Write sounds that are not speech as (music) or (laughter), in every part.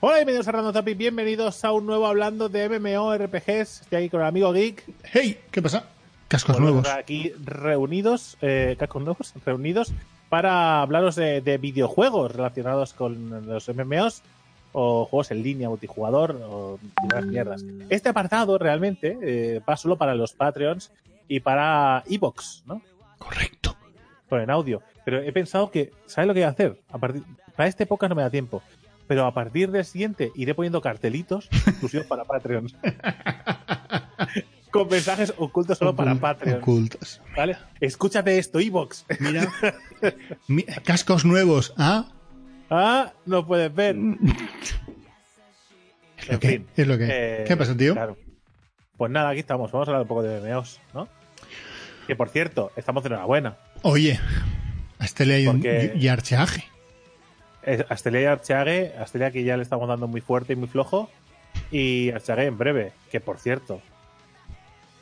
Hola, bienvenidos a Random Topic, bienvenidos a un nuevo hablando de MMORPGs. Estoy aquí con el amigo Geek. Hey, ¿qué pasa? Cascos nuevos. Aquí reunidos, eh, cascos nuevos, reunidos para hablaros de, de videojuegos relacionados con los MMOs o juegos en línea, multijugador o diversas mierdas. Este apartado realmente eh, va solo para los Patreons y para Evox, ¿no? Correcto. Con el audio. Pero he pensado que, ¿sabes lo que voy a hacer? A partir, para este época no me da tiempo. Pero a partir del siguiente iré poniendo cartelitos (laughs) exclusivos para Patreons. Con mensajes ocultos solo para Patreon. Ocultos. ¿Vale? Escúchate esto, Evox. Mira. (laughs) Mi- cascos nuevos. ¿Ah? Ah, no puedes ver. Es lo En que. fin. Es lo que. Eh, ¿Qué pasa, tío? Claro. Pues nada, aquí estamos. Vamos a hablar un poco de MMOs, ¿no? Que por cierto, estamos de enhorabuena. Oye. Astelia y, un- Porque- y Archeaje. Astelia y Archeague, Astelia que ya le estamos dando muy fuerte y muy flojo. Y Archeague en breve, que por cierto.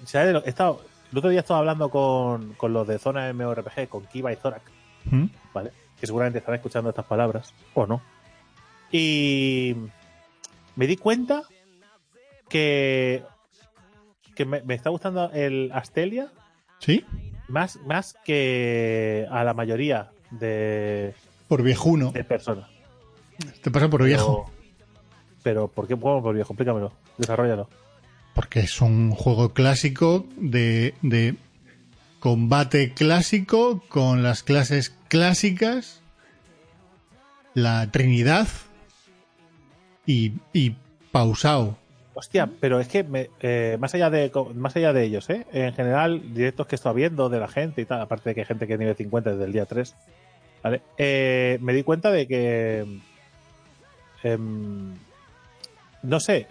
¿sabes de lo- he estado, el otro día estaba hablando con, con los de Zona MMORPG, con Kiva y Zorak, ¿Mm? ¿vale? Que seguramente estarán escuchando estas palabras, o no. Y me di cuenta que, que me, me está gustando el Astelia ¿Sí? más, más que a la mayoría de, Por viejuno. de personas. Te pasa por viejo. Pero, pero ¿por qué juego por viejo? Explícamelo, desarrollalo. Porque es un juego clásico de, de combate clásico con las clases clásicas, la Trinidad y, y pausado. Hostia, pero es que me- eh, más allá de más allá de ellos, ¿eh? en general, directos que estoy viendo de la gente y tal, aparte de que hay gente que es nivel 50 desde el día 3, ¿vale? Eh, me di cuenta de que em, no sé,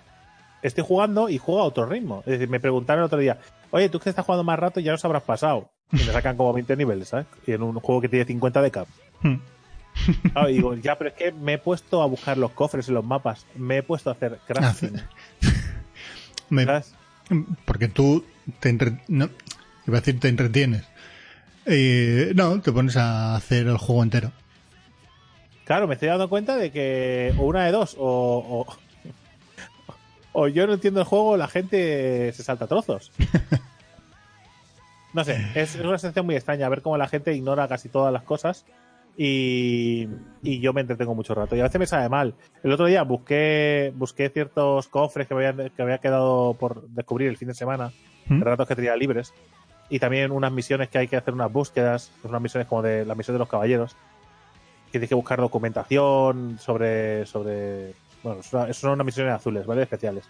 estoy jugando y juego a otro ritmo. Es decir, me preguntaron el otro día, oye, tú que estás jugando más rato ya nos habrás pasado. Y me sacan como 20 niveles, ¿sabes? Y en un juego que tiene 50 de cap. Hmm. Claro, y digo, ya, pero es que me he puesto a buscar los cofres en los mapas, me he puesto a hacer crafting. (laughs) Me- ¿sabes? porque tú te entre- no, iba a decir te entretienes. Eh, no, te pones a hacer el juego entero. Claro, me estoy dando cuenta de que o una de dos, o, o, o yo no entiendo el juego, la gente se salta a trozos. No sé, es una sensación muy extraña ver cómo la gente ignora casi todas las cosas y, y yo me entretengo mucho rato. Y a veces me sabe mal. El otro día busqué busqué ciertos cofres que me habían, que había quedado por descubrir el fin de semana, ¿Mm? ratos que tenía libres. Y también unas misiones que hay que hacer unas búsquedas, unas misiones como de la misión de los caballeros que tienes que buscar documentación sobre. sobre bueno, son son unas misiones azules, ¿vale? Especiales.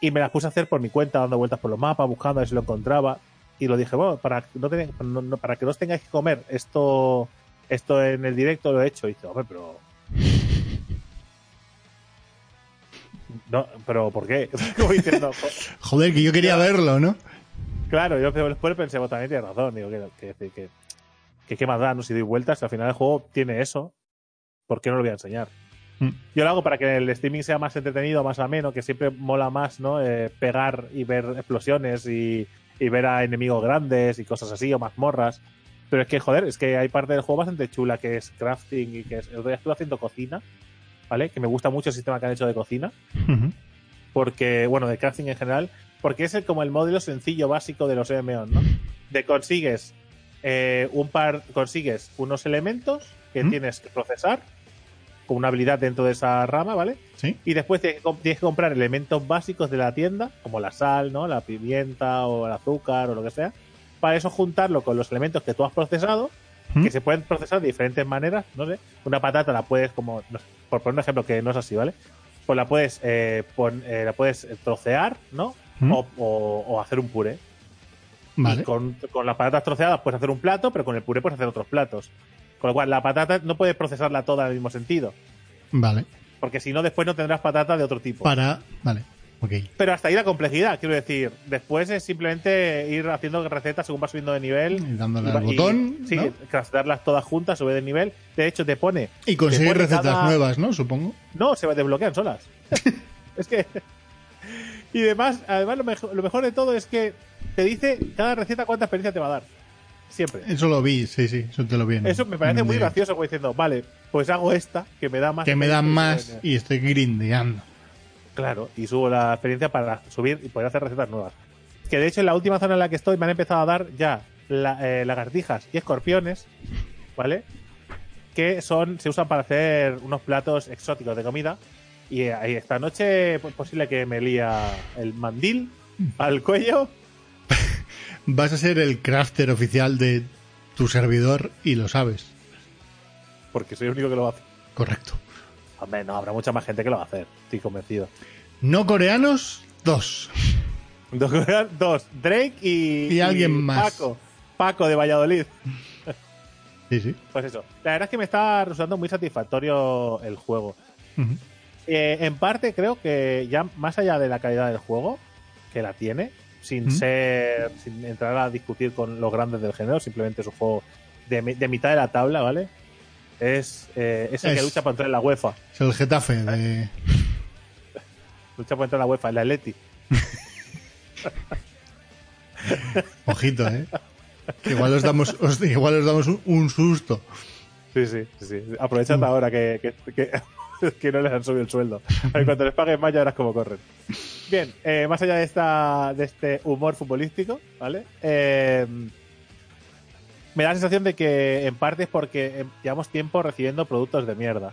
Y me las puse a hacer por mi cuenta, dando vueltas por los mapas, buscando a ver si lo encontraba. Y lo dije, bueno, para, no no- para que no os tengáis que comer esto esto en el directo lo he hecho. Y dice, hombre, pero. (laughs) No, pero ¿por qué? (laughs) Como diciendo, "Jo- Joder, que yo quería verlo, ¿no? Claro, yo después pensé, bueno, también tienes razón. Digo, que, que, que, que, qué más da, ¿no? Si doy vueltas, al final el juego tiene eso, ¿por qué no lo voy a enseñar? Mm. Yo lo hago para que el streaming sea más entretenido, más ameno, que siempre mola más, ¿no? Eh, pegar y ver explosiones y, y ver a enemigos grandes y cosas así, o mazmorras. Pero es que, joder, es que hay parte del juego bastante chula que es crafting y que es. El otro día estuve haciendo cocina, ¿vale? Que me gusta mucho el sistema que han hecho de cocina. Porque, bueno, de crafting en general, porque es el, como el modelo sencillo básico de los MMOs, ¿no? De consigues eh, un par, consigues unos elementos que ¿Mm? tienes que procesar con una habilidad dentro de esa rama, ¿vale? Sí. Y después tienes que, com- tienes que comprar elementos básicos de la tienda, como la sal, ¿no? La pimienta o el azúcar o lo que sea, para eso juntarlo con los elementos que tú has procesado, ¿Mm? que se pueden procesar de diferentes maneras, no sé. Una patata la puedes, como, no sé, por poner un ejemplo que no es así, ¿vale? Pues la puedes, eh, pon- eh, la puedes trocear, ¿no? ¿Mm? O, o- o hacer un puré. Vale. Y con, con las patatas troceadas puedes hacer un plato, pero con el puré puedes hacer otros platos. Con lo cual, la patata no puedes procesarla toda en el mismo sentido. Vale. Porque si no, después no tendrás patata de otro tipo. Para. Vale. Pero hasta ahí la complejidad, quiero decir. Después es simplemente ir haciendo recetas según vas subiendo de nivel. Y dándole al botón. Sí, ¿no? todas juntas, sube de nivel. De hecho, te pone. Y conseguir pone recetas cada- nuevas, ¿no? Supongo. No, se desbloquean solas. (laughs) es que. Y además, además lo, mejor, lo mejor de todo es que te dice cada receta cuánta experiencia te va a dar. Siempre. Eso lo vi, sí, sí. Eso te lo vi. Eso me parece muy gracioso, como diciendo, vale, pues hago esta, que me da más. Que me dan experiencia más y estoy grindeando. Claro, y subo la experiencia para subir y poder hacer recetas nuevas. Que de hecho en la última zona en la que estoy me han empezado a dar ya la- eh, lagartijas y escorpiones, ¿vale? Que son se usan para hacer unos platos exóticos de comida. Y eh, ahí esta noche pues posible que me lía el mandil al cuello. (laughs) Vas a ser el crafter oficial de tu servidor y lo sabes. Porque soy el único que lo hacer. Correcto. Hombre, no, habrá mucha más gente que lo va a hacer. Estoy convencido. No coreanos, dos. (laughs) Dos, dos, Drake y, Y alguien más. Paco. Paco de Valladolid. (laughs) Sí, sí. Pues eso. La verdad es que me está resultando muy satisfactorio el juego. Eh, en parte creo que ya más allá de la calidad del juego, que la tiene, sin ser, sin entrar a discutir con los grandes del género, simplemente es un juego de mitad de la tabla, ¿vale? Es, eh, es el que lucha por entrar en la UEFA. Es el Getafe de. Lucha por entrar en la UEFA, el Atleti. (laughs) Ojito, ¿eh? Que igual os damos, os- igual os damos un, un susto. Sí, sí, sí. Aprovechad ahora que, que, que, (laughs) que no les han subido el sueldo. A ver, cuando les paguen más ya verás cómo corren. Bien, eh, más allá de esta de este humor futbolístico, ¿vale? Eh, me da la sensación de que en parte es porque eh, llevamos tiempo recibiendo productos de mierda.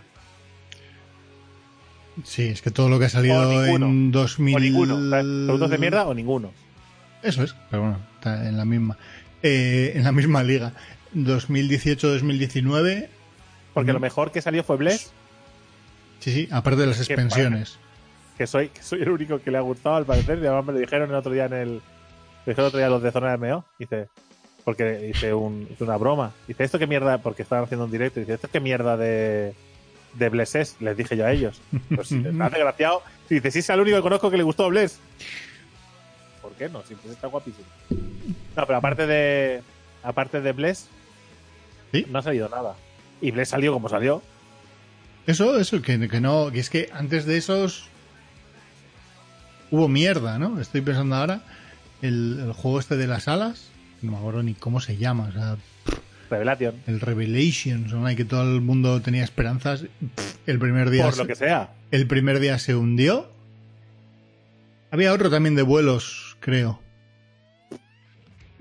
Sí, es que todo lo que ha salido ninguno. en 2000. O ninguno. O sea, productos de mierda o ninguno. Eso es, pero bueno, está en la misma. Eh, en la misma liga. 2018-2019. Porque Mm. lo mejor que salió fue Bless, Sí, sí, aparte de las expansiones. que soy, que soy el único que le ha gustado al parecer. Y además me lo dijeron el otro día en el. Me dijeron el otro día los de Zona de MO. Dice. Porque hice, un, hice una broma. Dice, ¿esto qué mierda? Porque estaban haciendo un directo. Dice, ¿esto qué mierda de. De Bless es? Les dije yo a ellos. Pues (laughs) ha desgraciado. Dice, sí, es el único que conozco que le gustó Bless. ¿Por qué no? Si Bless está guapísimo. No, pero aparte de. Aparte de Bless, ¿Sí? no ha salido nada. Y Bless salió como salió. Eso, eso, que, que no, que es que antes de esos hubo mierda, ¿no? Estoy pensando ahora, el, el juego este de las alas, no me acuerdo ni cómo se llama, o sea, Revelation. el Revelations Online, que todo el mundo tenía esperanzas, el primer día, Por se, lo que sea. el primer día se hundió. Había otro también de vuelos, creo,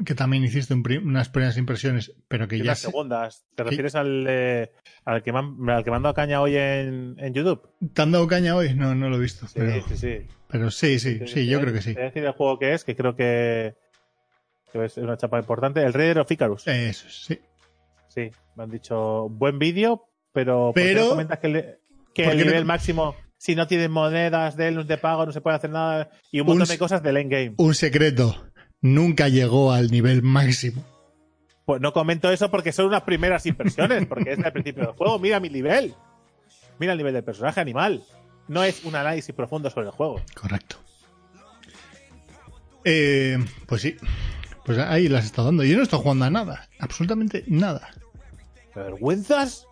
que también hiciste un unas primeras impresiones, pero que ya las se- segundas. ¿Te refieres al, eh, al que me han, al que me han dado caña hoy en, en YouTube? ¿Te han dado caña hoy? No, no lo he visto, Sí, pero, sí, sí. pero sí, sí, sí, yo creo que sí. Decir el juego que es, que creo que, que es una chapa importante. El Raider of Icarus. Eso, sí. Sí, me han dicho buen vídeo, pero, ¿por qué Pero- comentas que, le- que ¿por el no- nivel máximo, si no tienes monedas de él, de pago, no se puede hacer nada y un montón de cosas del endgame. Un secreto. Nunca llegó al nivel máximo. Pues no comento eso porque son unas primeras impresiones, (laughs) porque es al principio del juego. Mira mi nivel. Mira el nivel del personaje animal. No es un análisis profundo sobre el juego. Correcto. Eh, pues sí. Pues ahí las está dando. Yo no estoy jugando a nada. Absolutamente nada. ¿Te avergüenzas?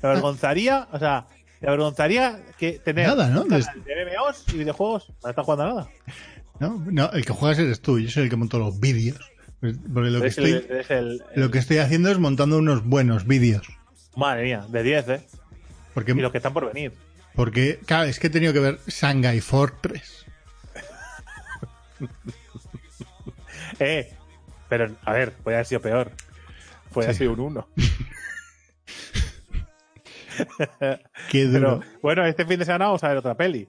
¿Te avergonzaría? O sea, ¿te avergonzaría que tener Nada, ¿no? de MMOs y videojuegos? No estás jugando a nada. ¿no? No, el que juegas eres tú. Yo soy el que monto los vídeos. Pues, Porque lo que, Eres el- estoy, eres el- lo que estoy haciendo es montando unos buenos vídeos. Madre mía, de 10, ¿eh? Porque, Y los que están por venir. porque, claro, es que he tenido que ver Shanghai Fortress. (laughs) Eh, pero, a ver, puede haber sido peor. Puede haber Sí. sido un 1. (laughs) Qué duro. Pero, bueno, este fin de semana vamos a ver otra peli.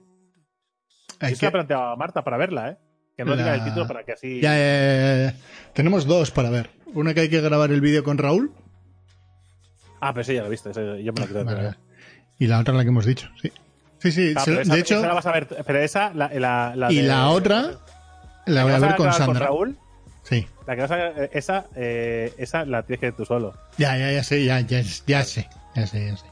Yo se la que- planteaba a Marta para verla, ¿eh? Que no La- diga el título para que así... Ya, ya, ya, ya. Tenemos dos para ver. Una que hay que grabar el vídeo con Raúl. Ah, pero sí, ya lo he visto. yo me lo creo. Vale. Y la otra la que hemos dicho, sí. Sí, sí, Ah, se- pero esa- de hecho, esa la vas a ver, pero esa, la, la, la y de- la otra la voy a ¿Vas ver con Sandra. Raúl? Sí. La que vas a, eh, esa, eh, esa la tienes que ver tú solo. Ya, ya, ya sé, ya, ya, ya sé. Ya sé, ya sé.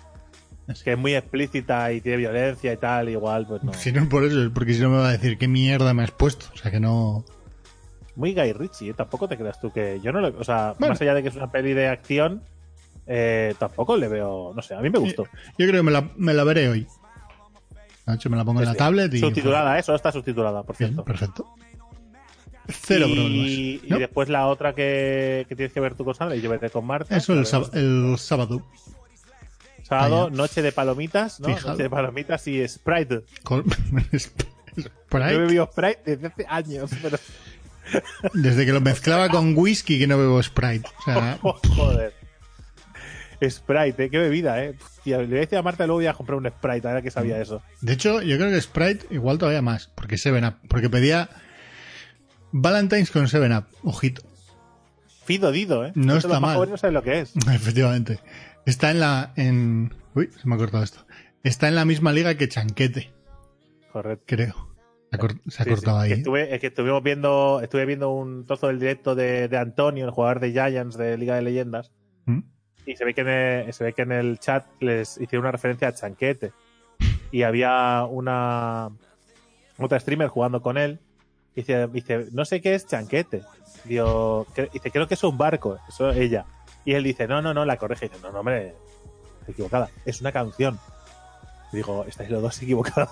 Que es muy explícita y tiene violencia y tal, igual, pues no. Si no es por eso, es porque si no me va a decir qué mierda me has puesto. O sea que no. Muy Guy Ritchie, ¿eh? tampoco te creas tú que. Yo no le. O sea, Bueno. más allá de que es una peli de acción, eh, tampoco le veo. No sé, a mí me gustó. Yo creo que me la, me la veré hoy. De hecho, me la pongo en la Sí. tablet y. Subtitulada, ¿eh? Solo está subtitulada, por Bien, cierto. perfecto. Cero y, problemas. y después la otra que, que tienes que ver tú con Sandra y yo con Marta. Eso el, el sábado. Sábado, noche de palomitas, ¿no? Fijado. Noche de palomitas y Sprite. Con- (laughs) Por Yo bebido Sprite desde hace años, pero. desde que lo mezclaba con whisky que no bebo Sprite. O sea, (laughs) Joder. Sprite, ¿eh? qué bebida, ¿eh? Hostia, le voy a decir a Marta luego voy a comprar un Sprite, a ver que sabía eso. de hecho, yo creo que Sprite igual todavía más. Porque Seven Up. Porque pedía Valentine's con Seven Up. Ojito. Fido Dido, ¿eh? No Esto está los mal. jóvenes no saben lo que es. (laughs) Efectivamente. Está en la. En... Uy, se me ha cortado esto. Está en la misma liga que Chanquete, Correcto. creo. Se ha, cor- se ha Sí, cortado sí. ahí. Estuve, es que estuvimos viendo, estuve viendo un trozo del directo de, de Antonio, el jugador de Giants de Liga de Leyendas, ¿Mm? y se ve que en el, se ve que en el chat les hicieron una referencia a Chanquete. Y había una otra streamer jugando con él. Dice, dice, no sé qué es Chanquete. Digo, dice, creo que es un barco. Eso ella. Y él dice, no, no, no, la corrige. Y dice, no, no, hombre, estoy equivocada. Es una canción. Y digo, estáis los dos (laughs) equivocados.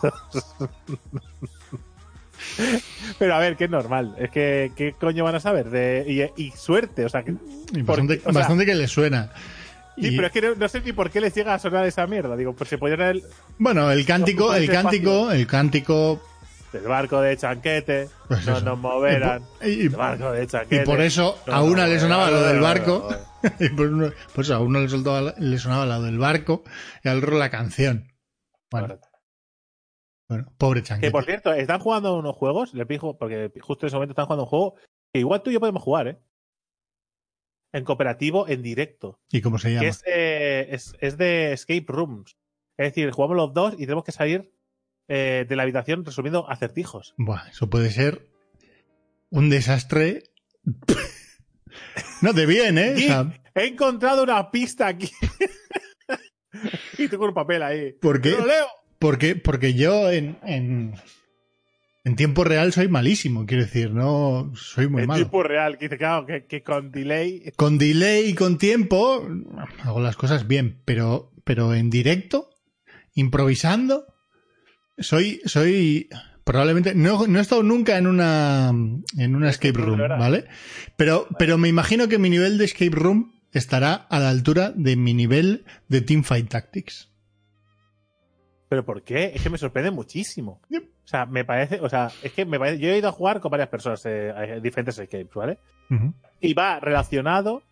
Pero a ver, que es normal. Es que, ¿qué coño van a saber? De, y, y suerte, o sea, que, Y porque, bastante, sea- que le suena. Sí, Y- pero es que no, no sé ni por qué les llega a sonar esa mierda. Digo, pues se podían el Bueno, el cántico, el cántico, el cántico. Del barco de Chanquete, Pues no nos moverán. Y, y- El barco de Chanquete. y por eso no a una le sonaba lo del barco. (laughs) y por, uno- por eso a uno le, soltaba- le sonaba lo del barco y al otro la canción. Bueno, pobre Que chanquete. por cierto, están jugando unos juegos, les pijo, porque justo en ese momento están jugando un juego que igual tú y yo podemos jugar, ¿eh? En cooperativo, en directo. ¿Y cómo se llama? Que es, eh, es, es de escape rooms. Es decir, jugamos los dos y tenemos que salir eh, de la habitación resolviendo acertijos. Buah, eso puede ser un desastre. no, de bien, ¿eh? O Geek, sea, he encontrado una pista aquí. (laughs) y con un papel ahí. ¿Por qué? Lo leo. porque, porque yo en, en, en tiempo real soy malísimo, quiero decir, no soy muy en malo. tiempo real, que claro, que, que con delay. Con delay y con tiempo hago las cosas bien, pero, pero en directo, improvisando, soy, soy probablemente no, no he estado nunca en una en una escape room. ¿vale? Pero, pero me imagino que mi nivel de escape room estará a la altura de mi nivel de Teamfight Tactics. ¿Pero por qué? Es que me sorprende muchísimo. Yep. O sea, me parece, o sea, es que me parece, yo he ido a jugar con varias personas, eh, a diferentes escapes, ¿vale? Y va relacionado,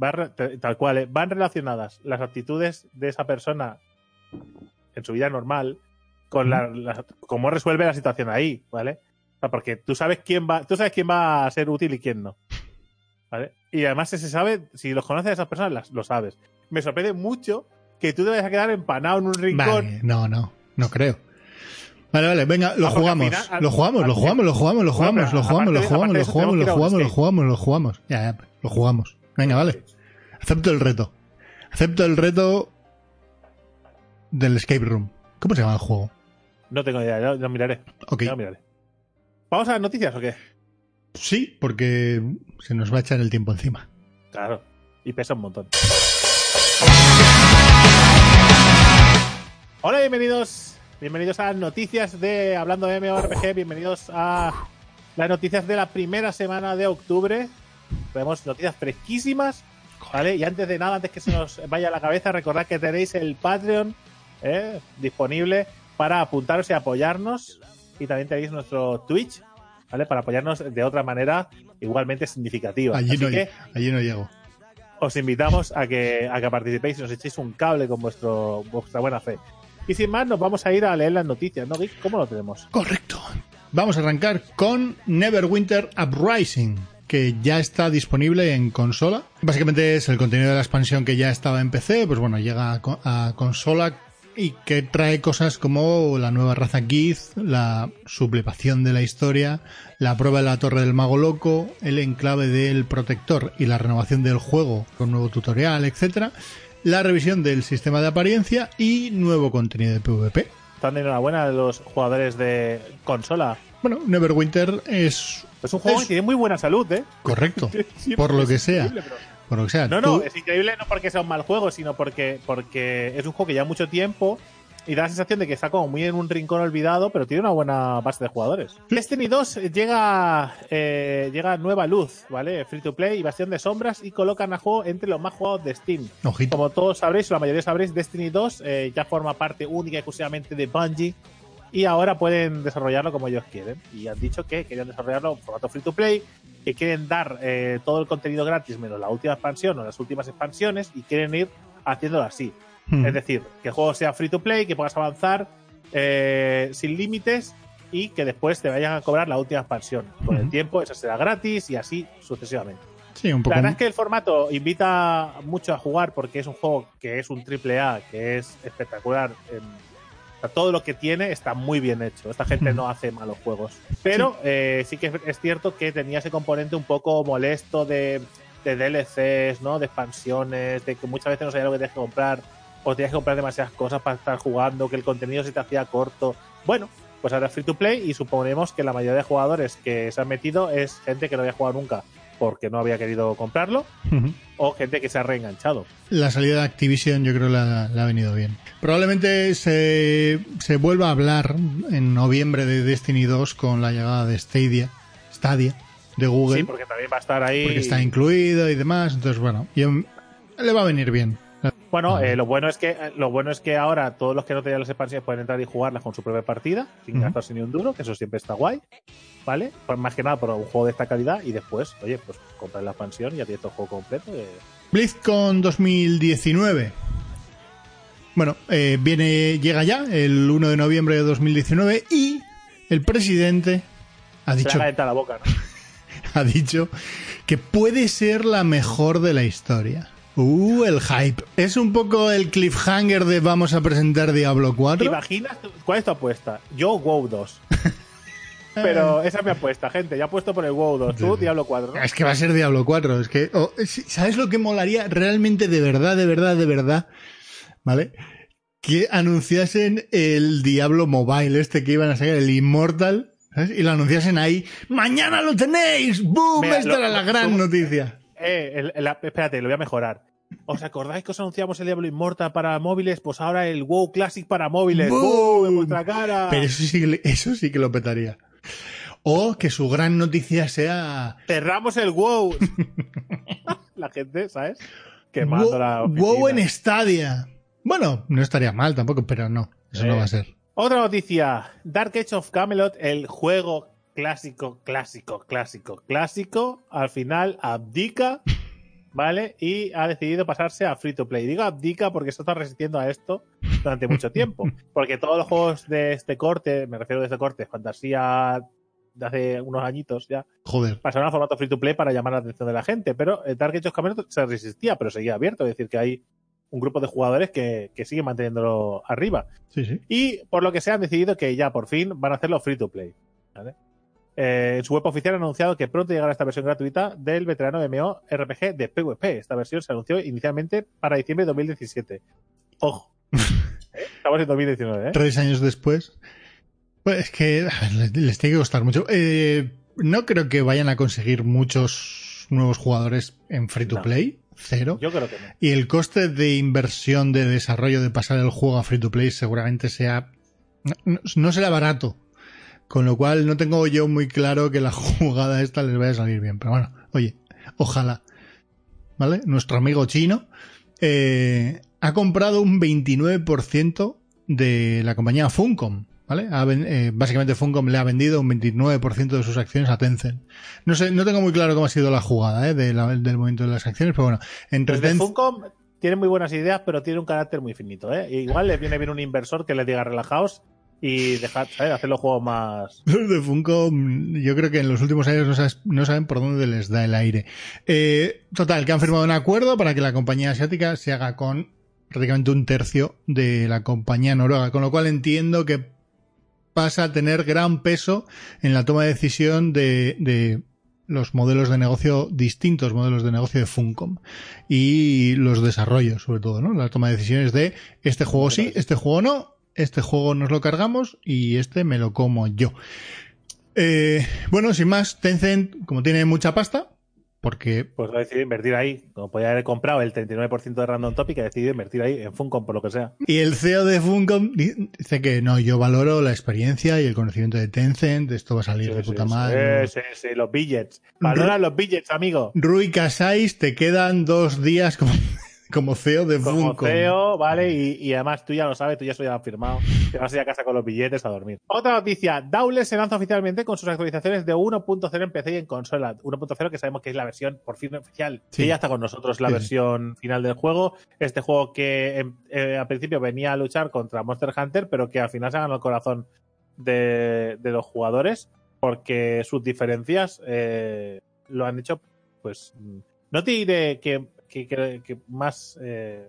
va tal cual, eh, van relacionadas las actitudes de esa persona en su vida normal con la, la- cómo resuelve la situación ahí, ¿vale? O sea, porque tú sabes quién va, tú sabes quién va a ser útil y quién no. ¿Vale? Y además se sabe, si los conoces a esas personas, las- lo sabes. Me sorprende mucho que tú te vayas a quedar empanado en un rincón. Vale, no, no, no creo. Vale, vale, venga, lo Ah, jugamos, lo jugamos, lo jugamos, lo jugamos, lo jugamos, lo jugamos, lo jugamos, lo jugamos, lo jugamos, lo jugamos, lo jugamos. Ya, ya, lo jugamos. Venga, vale. Acepto el reto. Acepto el reto del escape room. ¿Cómo se llama el juego? No tengo idea, ya lo miraré. Ok. ya miraré. ¿Vamos a las noticias o qué? Sí, porque se nos va a echar el tiempo encima. Claro. Y pesa un montón. Hola, bienvenidos. Bienvenidos a las noticias de Hablando de MMORPG. Bienvenidos a las noticias de la primera semana de octubre. Tenemos noticias fresquísimas. ¿Vale? Y antes de nada, antes que se nos vaya a la cabeza, recordad que tenéis el Patreon ¿eh? disponible para apuntaros y apoyarnos. Y también tenéis nuestro Twitch, ¿vale? Para apoyarnos de otra manera igualmente significativa. Allí Así no, que allí no llego. os invitamos a que, a que participéis y nos echéis un cable con vuestro, vuestra buena fe. Y sin más, nos vamos a ir a leer las noticias, ¿no, Geek? ¿Cómo lo tenemos? Correcto. Vamos a arrancar con Neverwinter Uprising, que ya está disponible en consola. Básicamente es el contenido de la expansión que ya estaba en PC, pues bueno, llega a consola y que trae cosas como la nueva raza Gith, la sublevación de la historia, la prueba de la Torre del Mago Loco, el enclave del Protector y la renovación del juego con nuevo tutorial, etcétera, la revisión del sistema de apariencia y nuevo contenido de PvP. Están de enhorabuena los jugadores de consola. Bueno, Neverwinter es Es un juego Es- que tiene muy buena salud, ¿eh? correcto, (laughs) por lo que sea. pero- Por lo que sea. No, no, es increíble no porque sea un mal juego, sino porque, porque es un juego que lleva mucho tiempo y da la sensación de que está como muy en un rincón olvidado, pero tiene una buena base de jugadores. Destiny 2 llega, eh, llega nueva luz, ¿vale? Free to play y Bastión de Sombras y colocan a juego entre los más jugados de Steam. Ojito. Como todos sabréis, o la mayoría sabréis, Destiny 2 eh, ya forma parte única y exclusivamente de Bungie y ahora pueden desarrollarlo como ellos quieren. Y han dicho que querían desarrollarlo en formato free to play, que quieren dar eh, todo el contenido gratis menos la última expansión o las últimas expansiones y quieren ir haciéndolo así. Hmm. Es decir, que el juego sea free to play, que puedas avanzar eh, sin límites y que después te vayan a cobrar la última expansión. Con el tiempo esa será gratis y así sucesivamente. Sí, un La poco. verdad es que el formato invita mucho a jugar porque es un juego que es un triple A, que es espectacular. en- sea, todo lo que tiene está muy bien hecho. Esta gente no hace malos juegos. Pero eh, sí que es, es cierto que tenía ese componente un poco molesto de, de DLCs, ¿no? De expansiones, de que muchas veces no sabías lo que tenías que comprar, o tenías que comprar demasiadas cosas para estar jugando, que el contenido se te hacía corto. Bueno, pues ahora es free to play y suponemos que la mayoría de jugadores que se han metido es gente que no había jugado nunca porque no había querido comprarlo o gente que se ha reenganchado. La salida de Activision yo creo la, la ha venido bien. Probablemente se, se vuelva a hablar en noviembre de Destiny 2 con la llegada de Stadia, Stadia de Google, Sí, porque también va a estar ahí. porque está incluido y demás. Entonces, bueno, yo- le va a venir bien. Bueno, eh, lo bueno es que lo bueno es que ahora todos los que no tenían las expansiones pueden entrar y jugarlas con su propia partida, sin Ujú. gastarse ni un duro, que eso siempre está guay, ¿vale? Pues más que nada por un juego de esta calidad y después, oye, pues comprar la expansión y ya tienes todo el juego completo. eh. BlizzCon 2019. Bueno, eh, viene, llega ya el 1 de noviembre de 2019 y el presidente ha Se dicho, la boca, ¿no? (laughs) ha dicho que puede ser la mejor de la historia. Uh, el hype. Es un poco el cliffhanger de vamos a presentar Diablo ¿Te 4. imaginas? ¿Cuál es tu apuesta? Yo, WoW 2. (laughs) Pero esa es mi apuesta, gente. Ya he puesto por el WoW 2. Tú. Diablo 4, ¿no? Es que va a ser Diablo 4. Es que, oh, ¿sabes lo que molaría realmente de verdad, de verdad, de verdad? ¿Vale? Que anunciasen el Diablo Mobile, este que iban a sacar, el Immortal, ¿sabes? Y lo anunciasen ahí. ¡Mañana lo tenéis! ¡Boom! Mira, Esta lo- era la gran lo- noticia. Eh, el- el- espérate, lo voy a mejorar. ¿Os acordáis que os anunciamos el Diablo Immortal para móviles? Pues ahora el WoW Classic para móviles. ¡Boom! En vuestra cara. Pero eso sí, eso sí que lo petaría. O que su gran noticia sea Cerramos el WoW. (laughs) la gente, ¿sabes? Quemando Wo- la WoW en. Stadia. Bueno, no estaría mal tampoco, pero no. Eso no Eh. va a ser. Otra noticia. Dark Age of Camelot, el juego clásico, clásico, clásico, clásico, al final abdica, ¿vale? Y ha decidido pasarse a free to play. Digo abdica porque se está resistiendo a esto durante mucho tiempo. (laughs) Porque todos los juegos de este corte, me refiero de este corte, fantasía de hace unos añitos ya, Joder. pasaron a formato free to play para llamar la atención de la gente. Pero el Dark Age of Camelot se resistía, pero seguía abierto. Es decir, que hay un grupo de jugadores que, que sigue manteniéndolo arriba. Sí, sí. Y por lo que se han decidido que ya por fin van a hacerlo free to play. ¿vale? Eh, en su web oficial han anunciado que pronto llegará esta versión gratuita del veterano MMO RPG de PvP. Esta versión se anunció inicialmente para diciembre de 2017. Ojo. (laughs) Estamos en 2019, ¿eh? Tres años después. Pues es que les, tiene que costar mucho. Eh, no creo que vayan a conseguir muchos nuevos jugadores en free to No. play. Cero. Yo creo que no. Y el coste de inversión de desarrollo de pasar el juego a free to play seguramente sea. No será barato. Con lo cual no tengo yo muy claro que la (laughs) jugada esta les vaya a salir bien. Pero bueno, oye, ojalá. ¿Vale? Nuestro amigo chino eh, ha comprado un 29% de la compañía Funcom. ¿Vale? Ha eh, básicamente Funcom le ha vendido un 29% de sus acciones a Tencent. No sé, no tengo muy claro cómo ha sido la jugada ¿eh? de la- del momento de las acciones, pero bueno, entre Tencent- Funcom tiene muy buenas ideas, pero tiene un carácter muy finito. ¿eh? Igual le viene bien un inversor que les diga relajaos y dejad, ¿sabes? Hacer los juegos más. (laughs) Los de Funko, yo creo que en los últimos años no, no saben por dónde les da el aire. Eh, total, que han firmado un acuerdo para que la compañía asiática se haga con prácticamente un tercio de la compañía noruega, con lo cual entiendo que pasa a tener gran peso en la toma de decisión de, de los modelos de negocio, distintos modelos de negocio de Funcom y los desarrollos, sobre todo, ¿no? La toma de decisiones de este juego sí, este juego no, este juego nos lo cargamos y este me lo como yo. Eh, bueno, sin más, Tencent, como tiene mucha pasta, porque Pues ha decidido invertir ahí. Como podía haber comprado el 39% de Random Topic, ha decidido invertir ahí en Funcom, por lo que sea. Y el CEO de Funcom di- dice que no, yo valoro la experiencia y el conocimiento de Tencent, esto va a salir de Sí, puta madre. Sí, sí, sí, los billets. Valora los billets, amigo. Rui Casais, te quedan dos días como, como CEO de Como Funcom. CEO, ¿vale? Y, y además tú ya lo sabes, tú ya eso ya lo has firmado. Te vas a ir a casa con los billetes a dormir. Otra noticia. Daule se lanza oficialmente con sus actualizaciones de 1.0 en PC y en consola. 1.0 que sabemos que es la versión por fin oficial. Sí. Que ya está con nosotros la Sí, versión final del juego. Este juego que em, eh, al principio venía a luchar contra Monster Hunter, pero que al final se ha ganado el corazón de, de los jugadores porque sus diferencias eh, lo han hecho, pues, mm, no te diré que, que, que- que más, eh,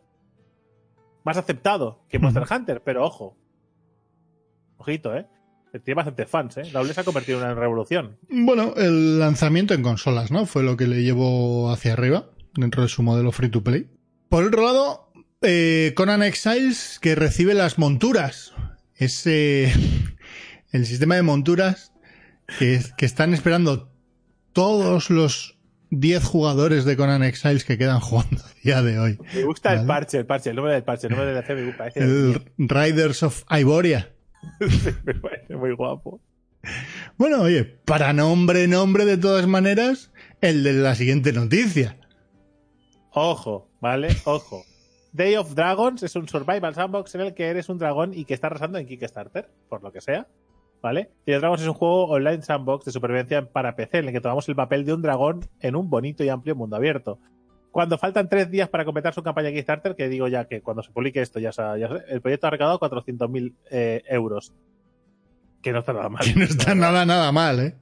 más aceptado que Monster. Hunter, pero ojo, ojito, ¿eh? Tiene bastantes fans, ¿eh? Double se ha convertido en una revolución. Bueno, el lanzamiento en consolas, ¿no? Fue lo que le llevó hacia arriba dentro de su modelo free to play. Por otro lado, eh, Conan Exiles que recibe las monturas. Ese. (laughs) El sistema de monturas que, que están esperando todos los 10 jugadores de Conan Exiles que quedan (laughs) jugando a día de hoy. Me gusta el parche, el parche, el nombre del parche, el nombre del DLC me parece, El Riders of Iboria. (laughs) me parece muy guapo. Bueno, oye, para nombre, nombre de todas maneras, el de la siguiente noticia. Ojo, ¿vale? Ojo. Day of Dragons es un survival sandbox en el que eres un dragón y que está arrasando en Kickstarter, por lo que sea. ¿Vale? Of Dragons es un juego online sandbox de supervivencia para PC en el que tomamos el papel de un dragón en un bonito y amplio mundo abierto. Cuando faltan tres días para completar su campaña Kickstarter, que digo ya que cuando se publique esto ya, sé, el proyecto ha recaudado 400.000 eh, euros. Que no está nada mal. Que no está nada, nada mal, ¿eh?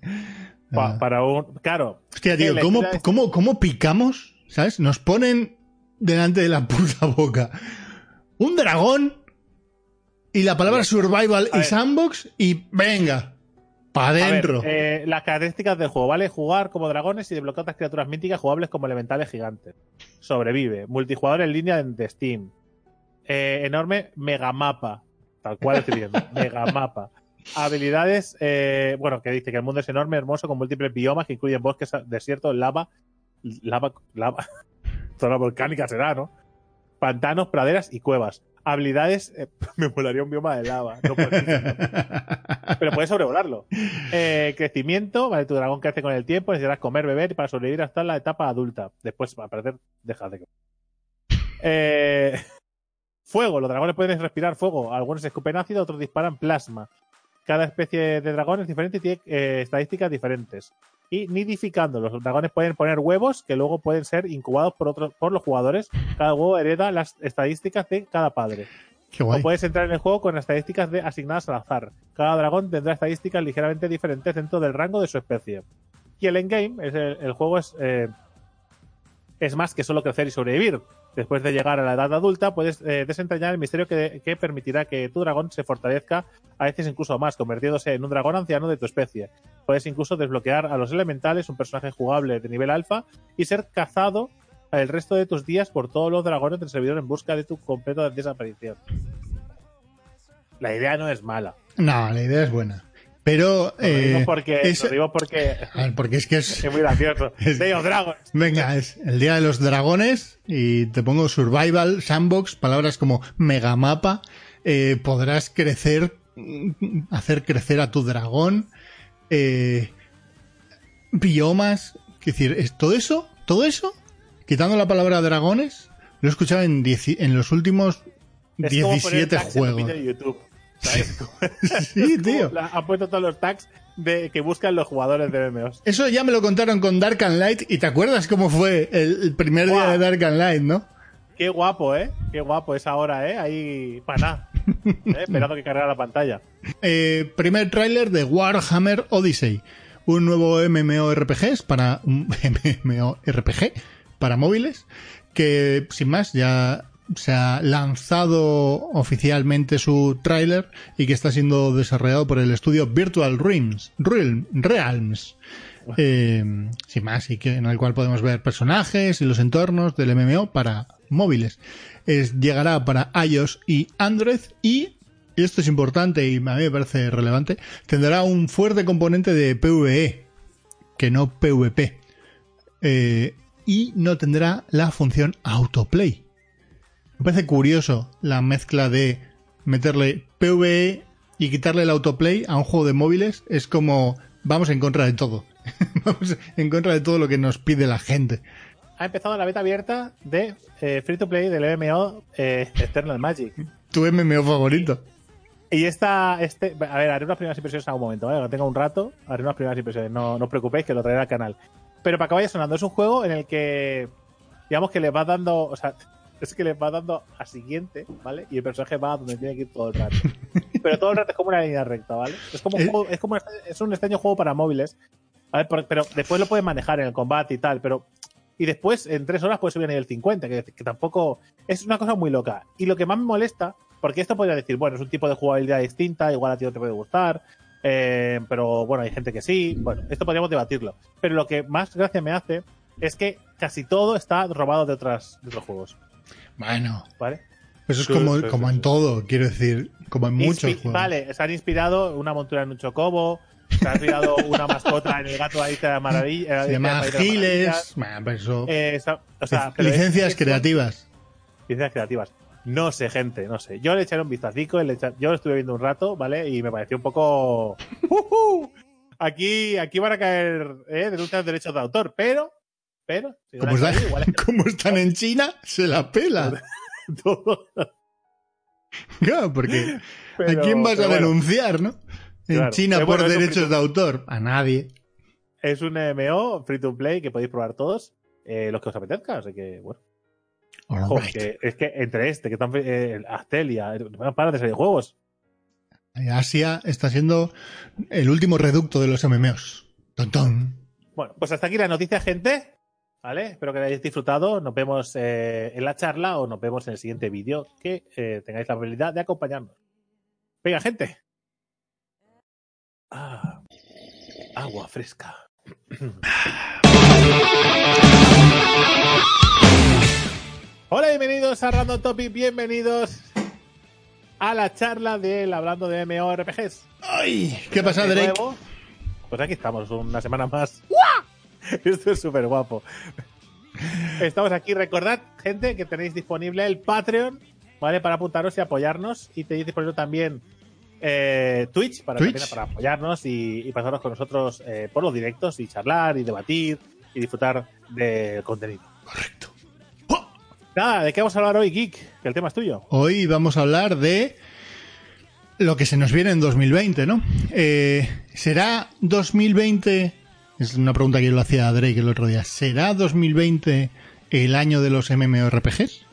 Pa- Ah. para un. Claro. Hostia, tío, ¿cómo, es- cómo, cómo picamos? ¿Sabes? Nos ponen delante de la puta boca un dragón y la palabra survival y sandbox y venga, para adentro. eh, las características del juego, ¿vale? Jugar como dragones y desbloquear otras criaturas míticas jugables como elementales gigantes. Sobrevive. Multijugador en línea de Steam. Eh, enorme megamapa. Tal cual estoy viendo. (laughs) megamapa. Habilidades, eh, bueno, que dice que el mundo es enorme, hermoso, con múltiples biomas que incluyen bosques, desiertos, lava, lava, lava, (laughs) zona volcánica será, ¿no? Pantanos, praderas y cuevas. Habilidades, eh, (laughs) me molaría un bioma de lava. No puedo decirlo (laughs) pero puedes sobrevolarlo. Eh, crecimiento, vale, tu dragón crece con el tiempo, necesitarás comer, beber para sobrevivir hasta la etapa adulta. Después, para perder, deja de comer. Eh, (laughs) fuego, los dragones pueden respirar fuego. Algunos escupen ácido, otros disparan plasma. Cada especie de dragón es diferente y tiene estadísticas diferentes. Y nidificando, los dragones pueden poner huevos que luego pueden ser incubados por, otros por los jugadores. Cada huevo hereda las estadísticas de cada padre. Qué O puedes entrar en el juego con estadísticas de, asignadas al azar. Cada dragón tendrá estadísticas ligeramente diferentes dentro del rango de su especie. Y el endgame, es el, el juego es, eh, es más que solo crecer y sobrevivir. Después de llegar a la edad adulta, puedes eh, desentrañar el misterio que, que permitirá que tu dragón se fortalezca, a veces incluso más, convirtiéndose en un dragón anciano de tu especie. Puedes incluso desbloquear a los elementales, un personaje jugable de nivel alfa, y ser cazado el resto de tus días por todos los dragones del servidor en busca de tu completa desaparición. La idea no es mala. No, la idea es buena. Pero. Lo digo eh, porque, es- lo digo porque porque es que es. (laughs) es muy gracioso. (laughs) Es- Day of Dragons. Venga, es el día de los dragones y te pongo survival, sandbox, palabras como megamapa. eh, podrás crecer, hacer crecer a tu dragón, eh, biomas. Es decir, todo eso, todo eso, quitando la palabra dragones, lo he escuchado en, dieci- en los últimos Es como poner 17 tags en los juegos. de YouTube. ¿Sabes? (laughs) Sí, tío. La- Han puesto todos los tags de, que buscan los jugadores de MMOs. Eso ya me lo contaron con Dark and Light y te acuerdas cómo fue el, el primer día de Dark and Light, ¿no? Qué guapo, ¿eh? Qué guapo es ahora, ¿eh? Ahí, para nada. (laughs) ¿eh? Esperando que cargara la pantalla. Eh, primer tráiler de Warhammer Odyssey, un nuevo MMORPG para (laughs) un MMORPG para móviles que sin más ya se ha lanzado oficialmente su tráiler y que está siendo desarrollado por el estudio Virtual Realms, Realm- Realms eh, sin más, y que, en el cual podemos ver personajes y los entornos del MMO para móviles. Es, llegará para iOS y Android y, y esto es importante y a mí me parece relevante, tendrá un fuerte componente de PvE, que no PvP. Eh, y no tendrá la función autoplay. Me parece curioso la mezcla de meterle PvE y quitarle el autoplay a un juego de móviles. Es como vamos en contra de todo. (laughs) vamos en contra de todo lo que nos pide la gente. Ha empezado la beta abierta de eh, Free to Play del MMO eh, Eternal Magic. Tu MMO favorito. Y esta, este, a ver, haré unas primeras impresiones en algún momento, ¿vale? Cuando tenga un rato, haré unas primeras impresiones. No, no os preocupéis que lo traeré al canal. Pero para que vaya sonando, es un juego en el que, digamos que le va dando, o sea, (laughs) es que le va dando a siguiente, ¿vale? Y el personaje va a donde tiene que ir todo el rato. (laughs) Pero todo el rato es como una línea recta, ¿vale? Es como un, Eh. juego, es como es un extraño juego para móviles, ¿vale? Pero, pero después lo puedes manejar en el combate y tal, pero y después en tres horas puedes subir a nivel 50, que, que tampoco es una cosa muy loca. Y lo que más me molesta, porque esto podría decir, bueno, es un tipo de jugabilidad distinta, igual a ti no te puede gustar, eh, pero bueno, hay gente que sí, bueno, esto podríamos debatirlo. Pero lo que más gracia me hace es que casi todo está robado de, otras, de otros juegos, Bueno, ¿vale? eso es como, sí, como sí. en todo, quiero decir, como en muchos Inspi- juegos. Vale, se han inspirado una montura en un chocobo, se ha inspirado una mascota en el gato de la Isla de la Maravilla. Se llama Giles. Eso. Eh, o sea, licencias es- creativas. Licencias creativas. No sé, gente, no sé. Yo le echaré un vistacico, le yo lo estuve viendo un rato, ¿vale? Y me pareció un poco... ¡Ujú! Aquí, aquí van a caer ¿eh? denuncias de derechos de autor, pero... Pero... si no Como, la han está- caído, igual es (laughs) como están en China, se la pela. (laughs) todo. Claro, porque Pero- ¿a quién vas a bueno, denunciar, no? En Claro. China por bueno, derechos de autor. A nadie. Es un MMO free to play que podéis probar todos, eh, los que os apetezca, así que, bueno. Ojo, que- es que entre este, que están eh, Astelia, no paran de salir juegos. Asia está siendo el último reducto de los MMOs. Ton, ton. Bueno, pues hasta aquí la noticia, gente. ¿Vale? Espero que hayáis disfrutado. Nos vemos eh, en la charla o nos vemos en el siguiente vídeo. Que eh, tengáis la habilidad de acompañarnos. Venga, gente. Ah, agua fresca. (clears throat) Hola, bienvenidos a Random Topic. Bienvenidos a la charla del Hablando de MMORPGs. ¡Ay! ¿Qué pasa, Drake? nuevo, Pues aquí estamos, una semana más. (laughs) Esto es súper guapo. Estamos aquí. Recordad, gente, que tenéis disponible el Patreon, ¿vale? Para apuntaros y apoyarnos. Y tenéis disponible también eh, Twitch, para, Twitch. también para apoyarnos y, y pasaros con nosotros eh, por los directos y charlar y debatir y disfrutar del contenido. Correcto. Nada, ¿de qué vamos a hablar hoy, Geek? Que el tema es tuyo. Hoy vamos a hablar de lo que se nos viene en 2020, ¿no? Eh, ¿Será 2020? Es una pregunta que yo le hacía a Drake el otro día. ¿Será 2020 el año de los MMORPGs?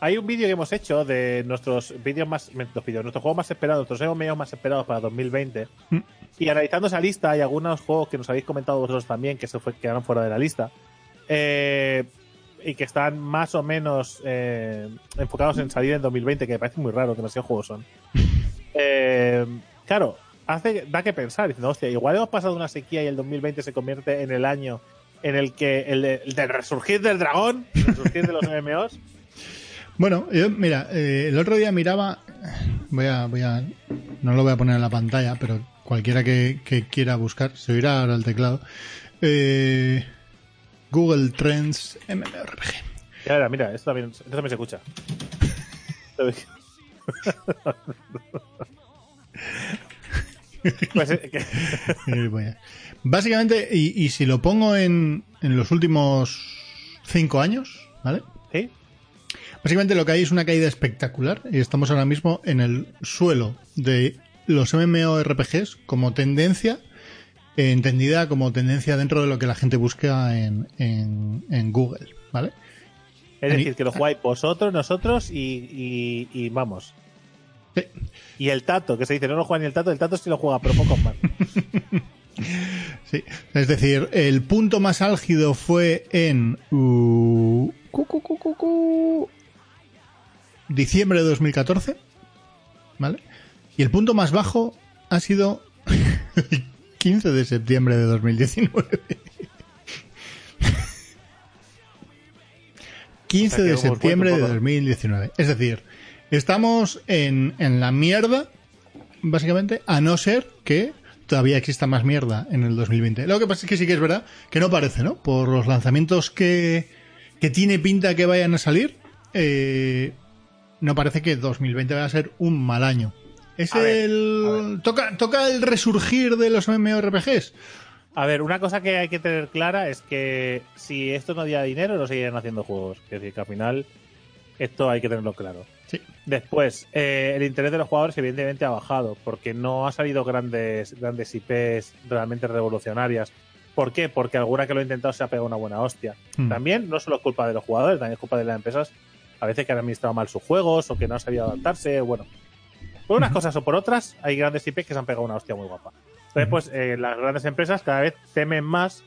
Hay un vídeo que hemos hecho de nuestros vídeos más, nuestros vídeos, nuestros juegos más esperados, nuestros MMO más esperados para 2020. Mm. Y analizando esa lista, hay algunos juegos que nos habéis comentado vosotros también que se fue, quedaron fuera de la lista. Eh, y que están más o menos eh, enfocados en salir en 2020, que me parece muy raro que qué juegos son. (laughs) Eh, claro, hace, da que pensar, diciendo, hostia, igual hemos pasado una sequía y el 2020 se convierte en el año en el que el, de- el del resurgir del dragón, el resurgir de los (laughs) MMOs. Bueno, yo, mira, eh, el otro día miraba, voy a, voy a, no lo voy a poner en la pantalla, pero cualquiera que, que quiera buscar, se oirá ahora el teclado, eh, Google Trends MMORPG. Verá, mira, esto también, esto también se escucha. (laughs) (laughs) (laughs) Pues, eh, (laughs) Eh, Básicamente, y, y si lo pongo en, en los últimos cinco años, ¿vale? ¿Sí? Básicamente lo que hay es una caída espectacular y estamos ahora mismo en el suelo de los MMORPGs como tendencia, eh, entendida como tendencia dentro de lo que la gente busca en, en, en Google, ¿vale? Es decir, que lo jugáis vosotros, nosotros y, y, y vamos. Sí. Y el Tato, que se dice, no lo juega ni el Tato, el Tato sí lo juega, pero pocos más. (laughs) Sí, es decir, el punto más álgido fue en uh, cu, cu, cu, cu, cu, diciembre de 2014, ¿vale? Y el punto más bajo ha sido (laughs) el 15 de septiembre de 2019. 15 (laughs) O sea, que de septiembre de muy poco. 2019. Es decir, estamos en, en la mierda, básicamente, a no ser que todavía exista más mierda en el 2020. Lo que pasa es que sí que es verdad que no parece, ¿no? Por los lanzamientos que, que tiene pinta que vayan a salir, eh, no parece que 2020 vaya a ser un mal año. Es A ver, el... Toca, toca el resurgir de los MMORPGs. A ver, una cosa que hay que tener clara es que si esto no diera dinero, no seguirían haciendo juegos. Es decir, que al final esto hay que tenerlo claro. Sí. Después, eh, el interés de los jugadores evidentemente ha bajado porque no ha salido grandes, grandes IPs realmente revolucionarias. ¿Por qué? Porque alguna que lo ha intentado se ha pegado una buena hostia. Hmm. También no solo es culpa de los jugadores, también es culpa de las empresas a veces que han administrado mal sus juegos o que no han sabido adaptarse. Bueno, por unas cosas o por otras, hay grandes IPs que se han pegado una hostia muy guapa. Entonces, pues eh, las grandes empresas cada vez temen más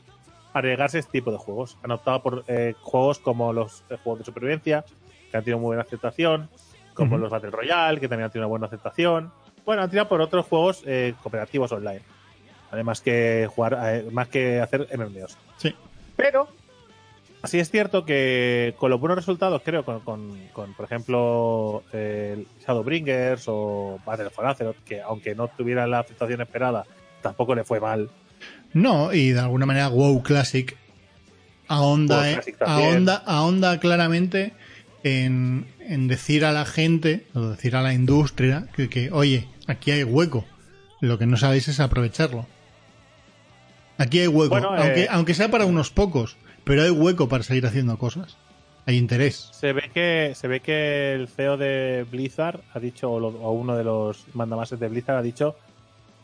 arriesgarse este tipo de juegos. Han optado por eh, juegos como los eh, juegos de supervivencia, que han tenido muy buena aceptación, como los Battle Royale, que también han tenido una buena aceptación. Bueno, han tirado por otros juegos eh, cooperativos online. Además que jugar, eh, más que hacer MMOs. Sí. Pero así es cierto que con los buenos resultados, creo, con, con, con, por ejemplo, el Shadowbringers o Battle for Azeroth, que aunque no tuviera la aceptación esperada, tampoco le fue mal. No, y de alguna manera WoW Classic ahonda, WoW eh, Classic ahonda, ahonda claramente en, en decir a la gente, o decir a la industria, que, que, oye, aquí hay hueco. Lo que no sabéis es aprovecharlo. Aquí hay hueco, Bueno, aunque, eh, aunque sea para unos pocos, pero hay hueco para seguir haciendo cosas. Hay interés. Se ve que se ve que el CEO de Blizzard ha dicho, o, lo- o uno de los mandamases de Blizzard ha dicho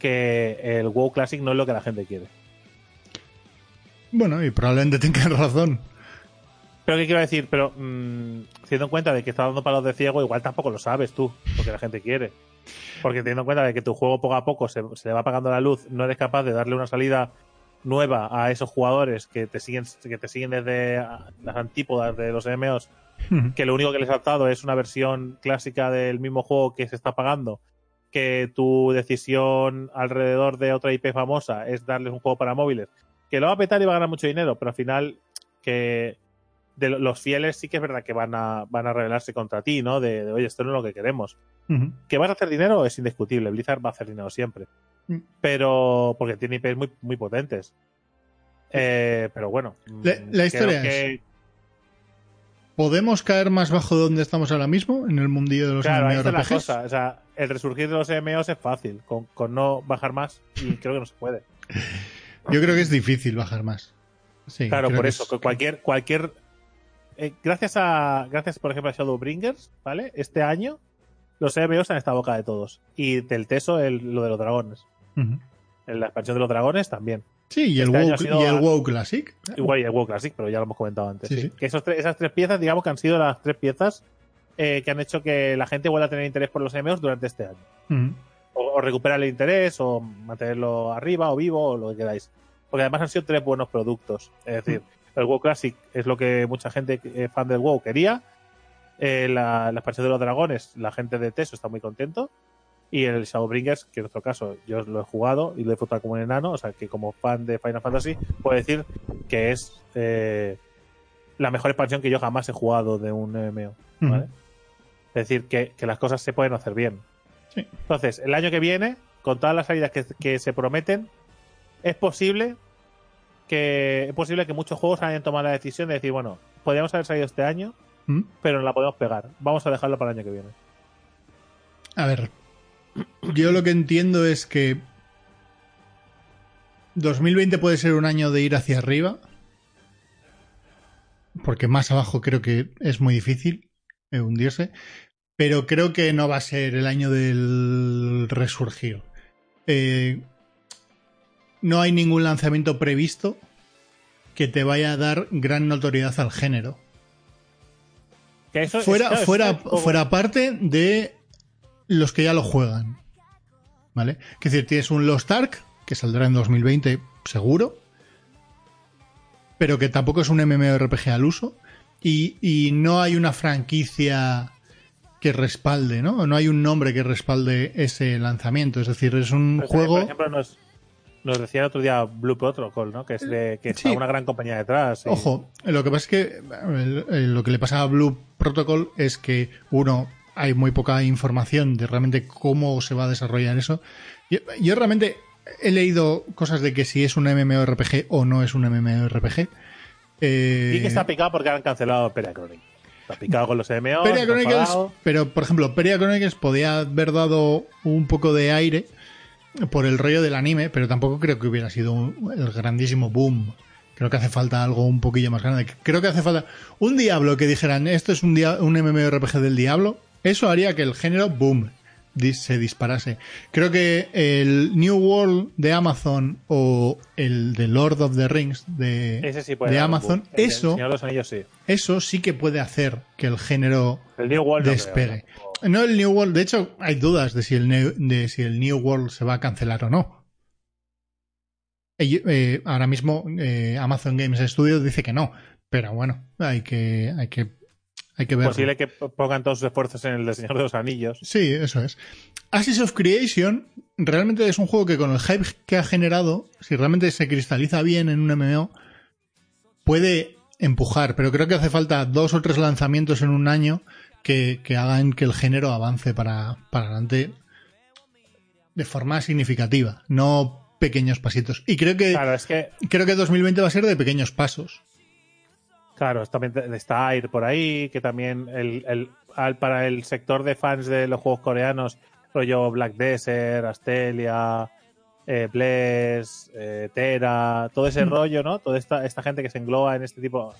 que el WoW Classic no es lo que la gente quiere. Bueno, y probablemente tengan (laughs) razón. Pero qué quiero decir, pero mm, teniendo en cuenta de que está dando palos de ciego, igual tampoco lo sabes tú, porque la gente quiere. Porque teniendo en cuenta de que tu juego poco a poco se, se le va apagando la luz, no eres capaz de darle una salida nueva a esos jugadores que te siguen que te siguen desde las antípodas de los MMOs, que lo único que les ha dado es una versión clásica del mismo juego que se está pagando, que tu decisión alrededor de otra IP famosa es darles un juego para móviles, que lo va a petar y va a ganar mucho dinero, pero al final que de lo- los fieles sí que es verdad que van a, van a rebelarse contra ti, ¿no? De, de, oye, esto no es lo que queremos. Ujú. Que vas a hacer dinero es indiscutible. Blizzard va a hacer dinero siempre. Mm. Pero, porque tiene IPs muy, muy potentes. Eh, pero bueno. La- mm, la creo historia que- ¿Podemos caer más bajo de donde estamos ahora mismo en el mundillo de los Claro, ahí está la MMORPGs? cosa. O sea, el resurgir de los MMOs es fácil, con, con no bajar más, y (laughs) creo que no se puede. Yo creo que es difícil bajar más. Sí, claro, por eso, es- cualquier, cualquier. Eh, gracias a. Gracias, por ejemplo, a Shadowbringers, ¿vale? Este año, los MMOs han estado boca de todos. Y del Teso, el, lo de los dragones. En la expansión de los dragones también. Sí, y el, Este WoW, y el a- WoW Classic. Igual y el WoW Classic, pero ya lo hemos comentado antes. Sí, sí. sí. Que esos tres- esas tres piezas, digamos que han sido las tres piezas eh, que han hecho que la gente vuelva a tener interés por los MMOs durante este año. O recuperar el interés, o mantenerlo arriba, o vivo, o lo que queráis. Porque además han sido tres buenos productos. Es decir, el WoW Classic es lo que mucha gente eh, fan del WoW quería. Eh, la, la expansión de los dragones, la gente de Teso está muy contento. Y el Shadowbringers, que en nuestro caso yo lo he jugado y lo he disfrutado como un enano, o sea que como fan de Final Fantasy, puedo decir que es eh, la mejor expansión que yo jamás he jugado de un MMO. ¿vale? Ujú. Es decir, que, que las cosas se pueden hacer bien. Sí. Entonces, el año que viene, con todas las salidas que, que se prometen, es posible que es posible que muchos juegos hayan tomado la decisión de decir, bueno, podríamos haber salido este año, Ujú. pero no la podemos pegar. Vamos a dejarlo para el año que viene. A ver, yo lo que entiendo es que 2020 puede ser un año de ir hacia arriba, porque más abajo creo que es muy difícil eh, hundirse, pero creo que no va a ser el año del resurgir. Eh, no hay ningún lanzamiento previsto que te vaya a dar gran notoriedad al género Que eso es- fuera, claro, fuera, eso es como- fuera parte de los que ya lo juegan. ¿Vale? Es decir, tienes un Lost Ark, que saldrá en 2020 seguro, pero que tampoco es un MMORPG al uso, y, y no hay una franquicia que respalde, ¿no? No hay un nombre que respalde ese lanzamiento. Es decir, es un Pero, juego. Por ejemplo, nos, nos decía el otro día Blue Protocol, ¿no? Que, es de, que está una gran compañía detrás. y- Ojo, lo que pasa es que lo que le pasa a Blue Protocol es que, uno, hay muy poca información de realmente cómo se va a desarrollar eso. Yo, yo realmente he leído cosas de que si es un MMORPG o no es un MMORPG. Eh, Y que está picado porque han cancelado Peria Chronic. Está picado con los MMO. Peria está Chronicles, enfadado. pero por ejemplo, Peria Chronicles podía haber dado un poco de aire por el rollo del anime, pero tampoco creo que hubiera sido un- el grandísimo boom. Creo que hace falta algo un poquillo más grande. Creo que hace falta un Diablo que dijeran esto es un, dia- un MMORPG del Diablo. Eso haría que el género boom se disparase. Creo que el New World de Amazon o el de Lord of the Rings de, sí Amazon. El eso, de los Anillos sí. eso sí que puede hacer que el género El New World no despegue. creo, ¿no? No el New World, de hecho hay dudas de si el New, de si el New World se va a cancelar o no. Eh, eh, ahora mismo eh, Amazon Games Studios dice que no, pero bueno, hay que hay que hay que ver. Posible que pongan todos sus esfuerzos en el del Señor de los Anillos. Sí, eso es. Ashes of Creation realmente es un juego que con el hype que ha generado, si realmente se cristaliza bien en un MMO, puede empujar, pero creo que hace falta dos o tres lanzamientos en un año que, que hagan que el género avance para, para adelante de forma significativa, no pequeños pasitos. Y creo que, Claro, es que creo que 2020 va a ser de pequeños pasos. Claro, también está Air por ahí, que también el, el- al- para el sector de fans de los juegos coreanos, rollo Black Desert, Astelia, eh, Bless, eh, Tera, todo ese Mm. rollo, ¿no? Toda esta, esta gente que se engloba en este tipo,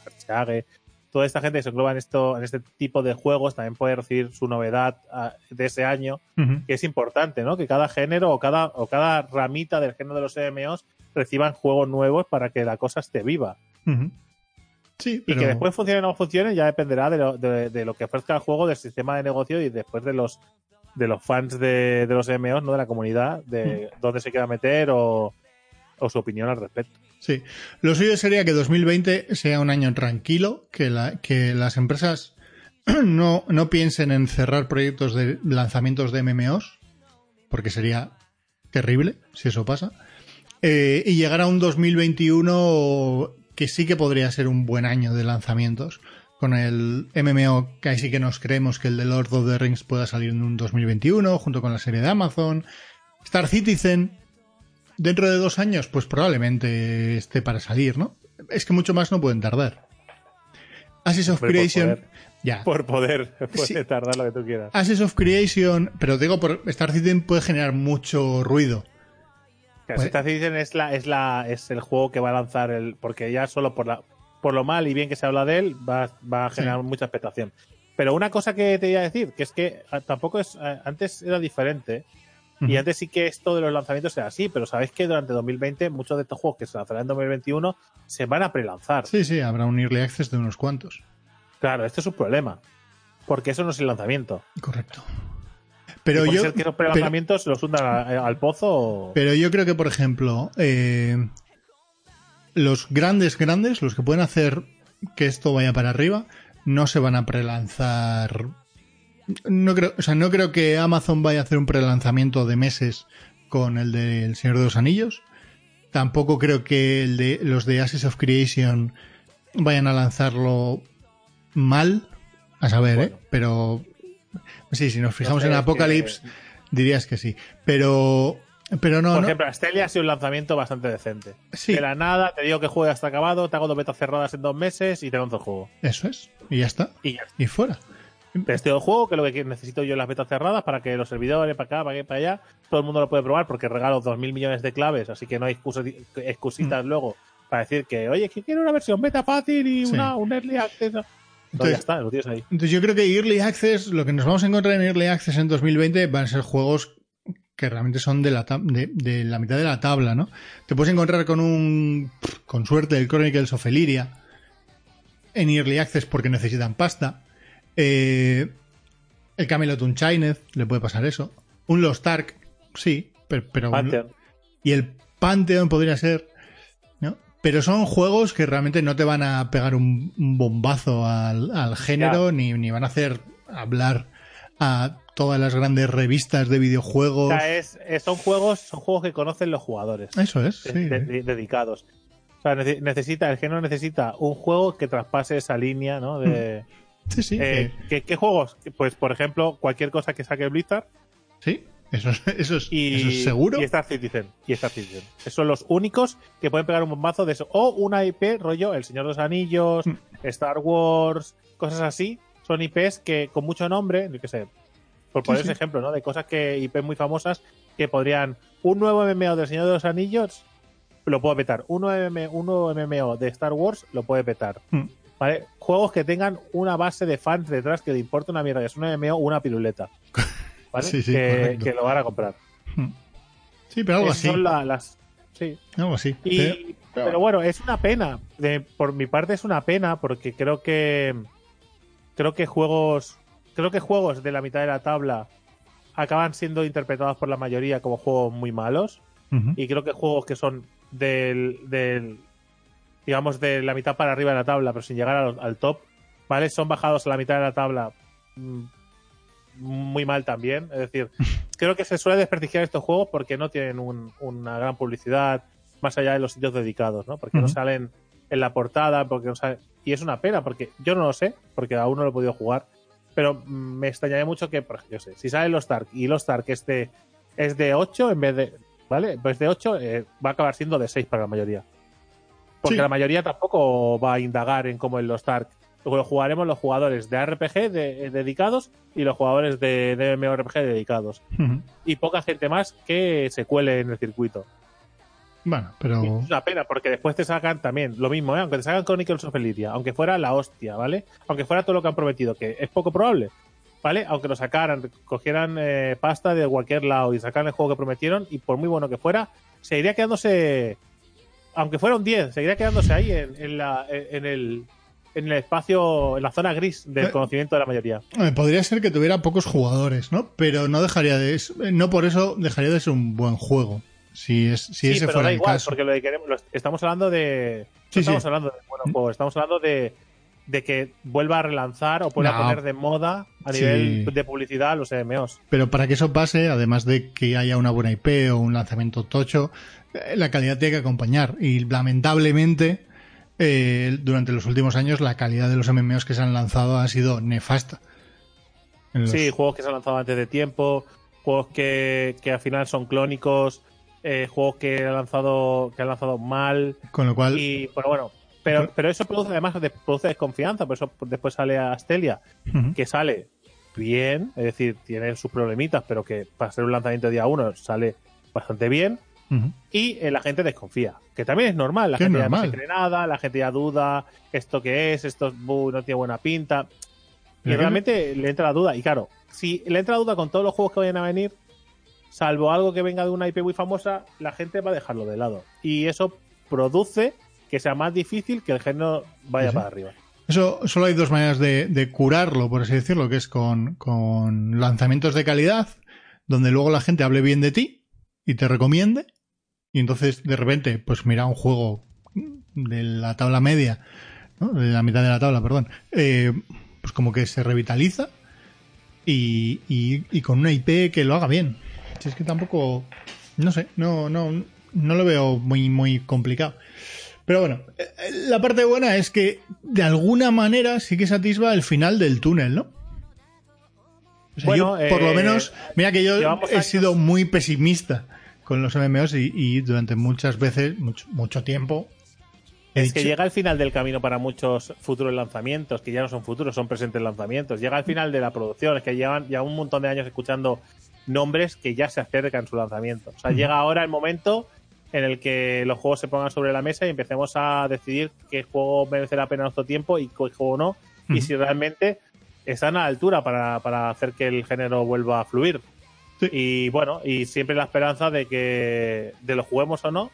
toda esta gente que se engloba en, esto, en este tipo de juegos también puede recibir su novedad ah, de ese año, que es importante, ¿no? Que cada género o cada, o cada ramita del género de los MMOs reciban juegos nuevos para que la cosa esté viva. Sí, Y que después funcione o no funcione ya dependerá de lo, de, de lo que ofrezca el juego, del sistema de negocio y después de los de los fans de, de los MMOs, ¿no? De la comunidad, de Mm. dónde se quiera meter o, o su opinión al respecto. Sí, lo suyo sería que 2020 sea un año tranquilo, que, la- que las empresas (clears throat) no, no piensen en cerrar proyectos de lanzamientos de MMOs, porque sería terrible si eso pasa, eh, y llegar a un 2021 que sí que podría ser un buen año de lanzamientos, con el MMO que ahí sí que nos creemos que el de Lord of the Rings pueda salir en un 2021, junto con la serie de Amazon, Star Citizen, dentro de dos años, pues probablemente esté para salir, ¿no? Es que mucho más no pueden tardar. Ashes of Creation. Ya. Por poder, (laughs) puede Sí. tardar lo que tú quieras. Ashes of Creation. Pero digo, por Star Citizen puede generar mucho ruido. Que pues- Citizen es la, es la, es el juego que va a lanzar el, porque ya solo por la, por lo mal y bien que se habla de él, va, va a generar Sí. mucha expectación. Pero una cosa que te iba a decir, que es que ah, tampoco es, ah, antes era diferente, Y antes sí que esto de los lanzamientos era así, pero sabéis que durante 2020 muchos de estos juegos que se lanzarán en 2021 se van a prelanzar. Sí, sí, habrá un early access de unos cuantos. Claro, este es un problema. Porque eso no es el lanzamiento. Correcto. Pero puede yo, ser que prelanzamientos se los hundan a- al pozo o... pero yo creo que, por ejemplo, eh, los grandes, grandes, los que pueden hacer que esto vaya para arriba, no se van a prelanzar. No creo, o sea, no creo que Amazon vaya a hacer un prelanzamiento de meses con el del Señor de los Anillos. Tampoco creo que el de los de Ashes of Creation vayan a lanzarlo mal. A saber, ¿eh? Pero (laughs) sí, si nos fijamos sé, en Apocalypse, que- dirías que sí. Pero, pero no, Por no. ejemplo, Astelia ha sido un lanzamiento bastante decente. Sí. De la nada, te digo que ya está acabado, te hago dos betas cerradas en dos meses y te lanzo el juego. Eso es. Y ya está. Y ya está. Y fuera. Testeo el juego, que es lo que necesito yo en las betas cerradas para que los servidores, para acá, para aquí, para allá, todo el mundo lo puede probar porque regalo 2.000 millones de claves, así que no hay excusa- excusitas luego para decir que, oye, que quiero una versión beta fácil y Mm. Sí. una, un early access. Entonces- ya está, lo tienes ahí. Entonces yo creo que Early Access, lo que nos vamos a encontrar en Early Access en 2020 van a ser juegos que realmente son de la, de, de la mitad de la tabla, ¿no? Te puedes encontrar con un, con suerte, el Chronicles of Elyria en Early Access porque necesitan pasta. Eh, el Camelot Unchained, le puede pasar eso. Un Lost Ark, sí, pero... y el Pantheon podría ser. Pero son juegos que realmente no te van a pegar un, un bombazo al, al género ni, ni van a hacer hablar a todas las grandes revistas de O videojuegos. sea, es, es- son juegos, son juegos que conocen los jugadores. Eso es, sí. de- de- dedicados. O sea, nece- necesita, el género necesita un juego que traspase esa línea, ¿no? De, Sí, sí. eh, ¿qué, qué juegos? Pues, por ejemplo, cualquier cosa que saque Blizzard sí, eso, es- eso, es, y, eso es seguro. y Star Citizen. Y Star Citizen. Esos son los únicos que pueden pegar un bombazo de eso. O una IP, rollo El Señor de los Anillos, Mm. Star Wars, cosas así. Son IPs que con mucho nombre, yo qué sé, por poner sí. ese ejemplo, ¿no? De cosas que IP muy famosas que podrían. Un nuevo MMO del Señor de los Anillos lo puede petar. Un nuevo, MM un nuevo MMO de Star Wars lo puede petar. Mm. ¿Vale? Juegos que tengan una base de fans detrás que le importa una mierda, que es un MMO o una piruleta. (laughs) ¿Vale? Sí, sí, que, lo van a comprar. Sí, pero algo Esas así. son la- las. Sí. Algo así. Y- Pero- pero, bueno, es una pena. De- por mi parte es una pena porque creo que creo que juegos creo que juegos de la mitad de la tabla acaban siendo interpretados por la mayoría como juegos muy malos y creo que juegos que son del, del digamos de la mitad para arriba de la tabla pero sin llegar al, al top vale son bajados a la mitad de la tabla mm, muy mal también es decir creo que se suele desprestigiar estos juegos porque no tienen un- una gran publicidad más allá de los sitios dedicados no porque no salen en la portada porque no salen y es una pena porque yo no lo sé porque aún no lo he podido jugar pero me extrañaría mucho que por ejemplo, yo sé si sale los Stark y los Stark es de es de 8 en vez de ¿vale? Pues de 8 eh, va a acabar siendo de 6 para la mayoría. Porque Sí. la mayoría tampoco va a indagar en cómo en los Stark. Lo jugaremos los jugadores de RPG de- dedicados y los jugadores de, de MMORPG dedicados. Y poca gente más que se cuele en el circuito. Bueno, Y pero. Es una pena, porque después te sacan también lo mismo, ¿eh? aunque te sacan Chronicles of Elyria, aunque fuera la hostia, ¿vale? Aunque fuera todo lo que han prometido, que es poco probable, ¿vale? Aunque lo sacaran, cogieran eh, pasta de cualquier lado y sacaran el juego que prometieron, y por muy bueno que fuera, seguiría quedándose, aunque fuera un 10, seguiría quedándose ahí en, en la, en, el, en el espacio, en la zona gris del Eh. conocimiento de la mayoría. Eh, Podría ser que tuviera pocos jugadores, ¿no? Pero no dejaría de. es- No por eso dejaría de ser un buen juego. Si, es, si sí, ese pero fuera da el igual, caso. porque lo que queremos, lo estamos hablando de. Sí, no estamos sí. hablando de buenos juegos, estamos hablando de, de que vuelva a relanzar o vuelva No. a poner de moda a nivel de publicidad los MMOs. Pero para que eso pase, además de que haya una buena IP o un lanzamiento tocho, eh, la calidad tiene que acompañar. Y lamentablemente, eh, durante los últimos años, la calidad de los MMOs que se han lanzado ha sido nefasta. Los- Sí, juegos que se han lanzado antes de tiempo, juegos que, que al final son clónicos, eh, juegos que han lanzado que han lanzado mal Con lo cual, y pero bueno, pero, Pero- eso produce además de- produce desconfianza, por eso después sale Astelia, que sale bien, es decir, tiene sus problemitas, pero que para ser un lanzamiento de día uno sale bastante bien. Y eh, la gente desconfía, que también es normal, la gente ya no se cree nada, la gente ya duda, esto qué es, esto no tiene buena pinta. Y realmente le entra la duda. Y claro, si le entra la duda con todos los juegos que vayan a venir, salvo algo que venga de una IP muy famosa, la gente va a dejarlo de lado. Y eso produce que sea más difícil que el género vaya sí. para arriba. Eso solo hay dos maneras de, de curarlo, por así decirlo, que es con, con lanzamientos de calidad, donde luego la gente hable bien de ti y te recomiende, y entonces de repente, pues mira un juego de la tabla media, ¿no? de la mitad de la tabla, perdón, eh, pues como que se revitaliza y, y, y con una IP que lo haga bien. Si es que tampoco, no sé, no, no, no lo veo muy, muy complicado. Pero bueno, eh, la parte buena es que de alguna manera sí que se atisba el final del túnel, ¿no? O sea, Bueno, yo, por lo eh, menos, mira que yo he años- sido muy pesimista con los MMOs y, y durante muchas veces, mucho, mucho tiempo, Es que llega el final del camino para muchos futuros lanzamientos, que ya no son futuros, son presentes lanzamientos. Llega al final de la producción, es que llevan ya un montón de años escuchando nombres que ya se acercan su lanzamiento. O sea, llega ahora el momento en el que los juegos se pongan sobre la mesa y empecemos a decidir qué juego merece la pena nuestro tiempo y qué juego no, y si realmente están a la altura para, para hacer que el género vuelva a fluir. Sí. Y bueno, y siempre la esperanza de que de lo juguemos o no,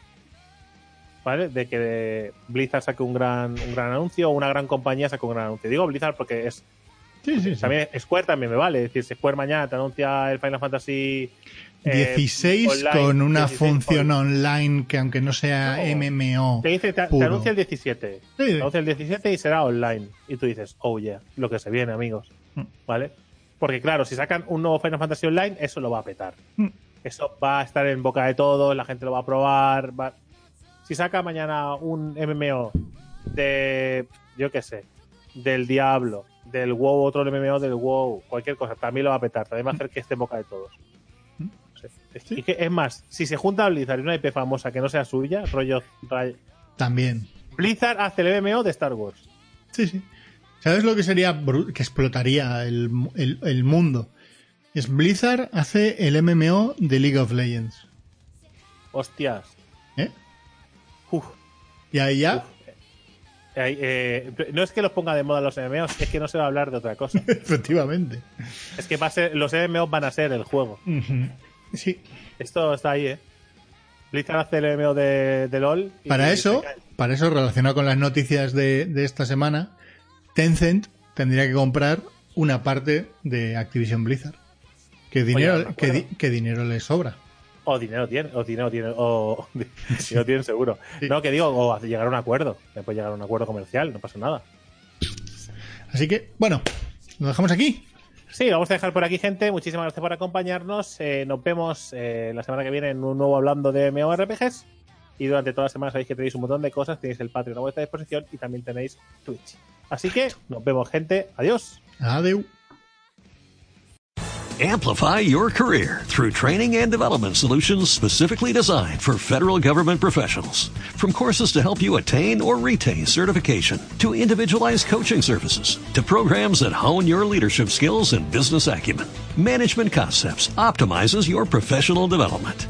¿vale? De que Blizzard saque un gran, un gran anuncio o una gran compañía saque un gran anuncio. Digo Blizzard porque es Sí, sí, también Square también me vale. Es decir, si Square mañana te anuncia el Final Fantasy eh, 16 online, con una 16 función on- online que aunque no sea No. MMO. Te dice, te, te anuncia el 17. Sí, Te anuncia el 17 y será online. Y tú dices, oh yeah, lo que se viene, amigos. Mm. ¿Vale? Porque claro, si sacan un nuevo Final Fantasy Online, eso lo va a petar. Mm. Eso va a estar en boca de todos, la gente lo va a probar. va- Si saca mañana un MMO de, yo qué sé, del Diablo, del WoW, otro MMO del WoW, cualquier cosa, también lo va a petar, también va a hacer que esté en boca de todos. Mm. No sé. Es, Sí. que, es más, si se junta Blizzard y una IP famosa que no sea suya, rollo ra- También. Blizzard hace el MMO de Star Wars. Sí, sí. ¿Sabes lo que sería que explotaría el, el- el mundo? Es Blizzard hace el MMO de League of Legends. Hostias. ¿Eh? Uf. Y ahí ya, Eh, eh, no es que los ponga de moda los MMOs, es que no se va a hablar de otra cosa. (laughs) efectivamente. es que va a ser, los MMOs van a ser el juego. Sí. Esto está ahí, ¿eh? Blizzard hace el MMO de, de LOL. y- Para eso, para eso, relacionado con las noticias de, de esta semana, Tencent tendría que comprar una parte de Activision Blizzard. Que dinero, que, di- que dinero le sobra. O dinero tiene, o dinero tiene, o (laughs) dinero tienen seguro. Sí. No, que digo, o llegar a un acuerdo. Después llegar a un acuerdo comercial, no pasa nada. Así que, bueno, lo dejamos aquí. Sí, vamos a dejar por aquí, gente. Muchísimas gracias por acompañarnos. Eh, nos vemos eh, la semana que viene en un nuevo hablando de MMORPGs. Y durante toda la semana sabéis que tenéis un montón de cosas. Tenéis el Patreon a vuestra disposición y también tenéis Twitch. Así que nos vemos, gente. Adiós. Adeu. Amplify your career through training and development solutions specifically designed for federal government professionals. From courses to help you attain or retain certification, to individualized coaching services, to programs that hone your leadership skills and business acumen, Management Concepts optimizes your professional development.